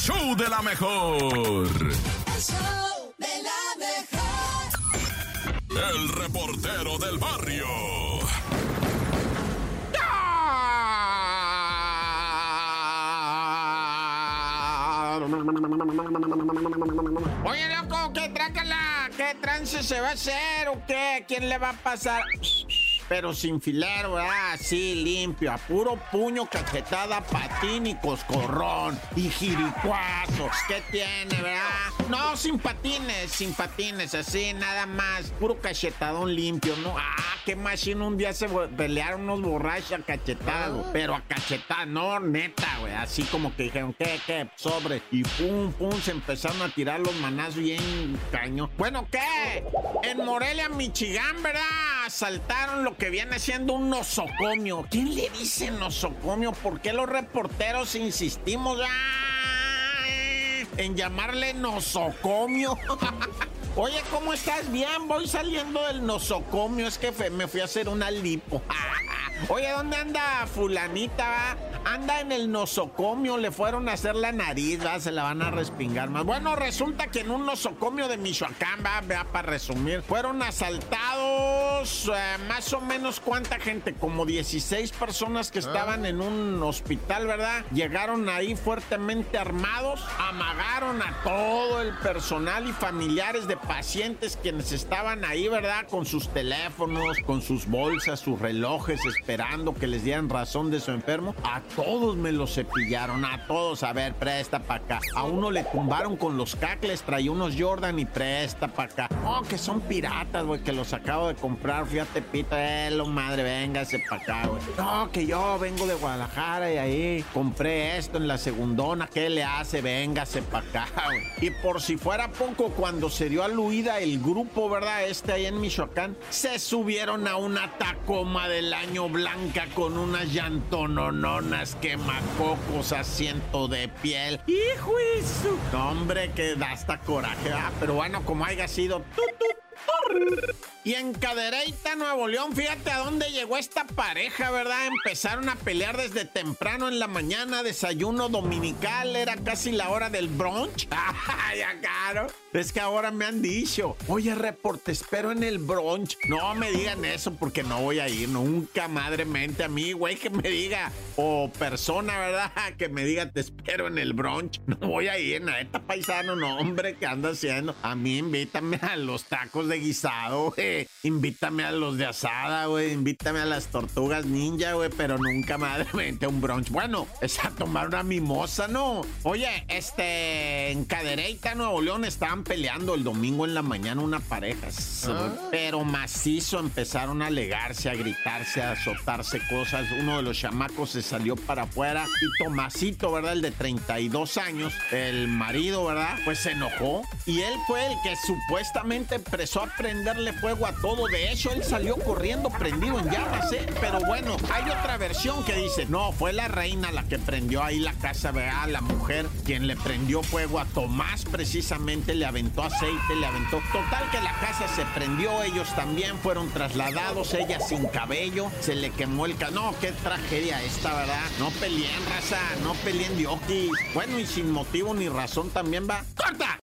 show de la mejor. El show de la mejor. El reportero del barrio. Oye, loco, ¿qué trácala? ¿Qué trance se va a hacer o qué? ¿Quién le va a pasar? Pero sin filero, ¿verdad? Así, limpio, a puro puño, cachetada, patín y coscorrón. Y jiricuazos. ¿Qué tiene, verdad? No, sin patines, sin patines, así, nada más. Puro cachetadón limpio, ¿no? Ah, qué machine un día se pelearon unos borrachos a cachetadas, güey. Pero a cachetada, no, neta, güey. Así como que dijeron, ¿qué, qué? Sobre. Y pum, pum, se empezaron a tirar los manazos bien caño. Bueno, ¿qué? En Morelia, Michigan, ¿verdad? Asaltaron lo que viene siendo un nosocomio. ¿Quién le dice nosocomio? ¿Por qué los reporteros insistimos en llamarle nosocomio? Oye, ¿cómo estás? Bien, voy saliendo del nosocomio. Es que me fui a hacer una lipo. Oye, ¿dónde anda fulanita? Anda en el nosocomio, le fueron a hacer la nariz, va, se la van a respingar más. Bueno, resulta que en un nosocomio de Michoacán, va, vea, para resumir, fueron asaltados eh, más o menos cuánta gente, como 16 personas que estaban en un hospital, ¿verdad? Llegaron ahí fuertemente armados, amagaron a todo el personal y familiares de pacientes quienes estaban ahí, ¿verdad? Con sus teléfonos, con sus bolsas, sus relojes, esperando que les dieran razón de su enfermo. A todos me los cepillaron, a todos. A ver, presta para acá. A uno le tumbaron con los cacles, traía unos Jordan y presta para acá. Oh, que son piratas, güey, que los acabo de comprar. Fíjate, pita, eh, madre, véngase para acá, güey. No, que yo vengo de Guadalajara y ahí compré esto en la segundona. ¿Qué le hace? Véngase para acá, güey. Y por si fuera poco, cuando se dio a Luida el grupo, ¿verdad? Este ahí en Michoacán, se subieron a una Tacoma del año blanca con unas quemacocos, asiento de piel. ¡Hijo de su... Hombre, que da hasta coraje, ¿verdad? Pero bueno, como haya sido... Y en Cadereyta, Nuevo León, fíjate a dónde llegó esta pareja, ¿verdad? Empezaron a pelear desde temprano en la mañana, desayuno dominical, era casi la hora del brunch. ¡Ay, ya caro! Es que ahora me han dicho, oye, reporte, espero en el brunch. No me digan eso porque no voy a ir nunca, madre mente, a mí, güey, que me diga, o persona, ¿verdad? Que me diga, te espero en el brunch. No voy a ir, neta, paisano, no, hombre, ¿qué anda haciendo? A mí invítame a los tacos de guisado, güey. Invítame a los de asada, güey. Invítame a las tortugas ninja, güey. Pero nunca, madre, mente a un brunch. Bueno, es a tomar una mimosa, ¿no? Oye, este, en Cadereyta, Nuevo León, estaban peleando el domingo en la mañana una pareja. S- Pero macizo empezaron a alegarse, a gritarse, a azotarse cosas. Uno de los chamacos se salió para afuera. Y Tomasito, ¿verdad? El de 32 años, el marido, ¿verdad? Pues se enojó. Y él fue el que supuestamente empezó a prenderle fuego a todo. De hecho, él salió corriendo prendido en llamas, ¿eh? Pero bueno, hay otra versión que dice, no, fue la reina la que prendió ahí la casa, ¿verdad? La mujer quien le prendió fuego a Tomás precisamente, le aventó aceite, le aventó... Total que la casa se prendió, ellos también fueron trasladados, ella sin cabello, se le quemó el... ca- No, qué tragedia esta, ¿verdad? No peleen, raza, no peleen diokis. Bueno, y sin motivo ni razón también va. ¡Corte!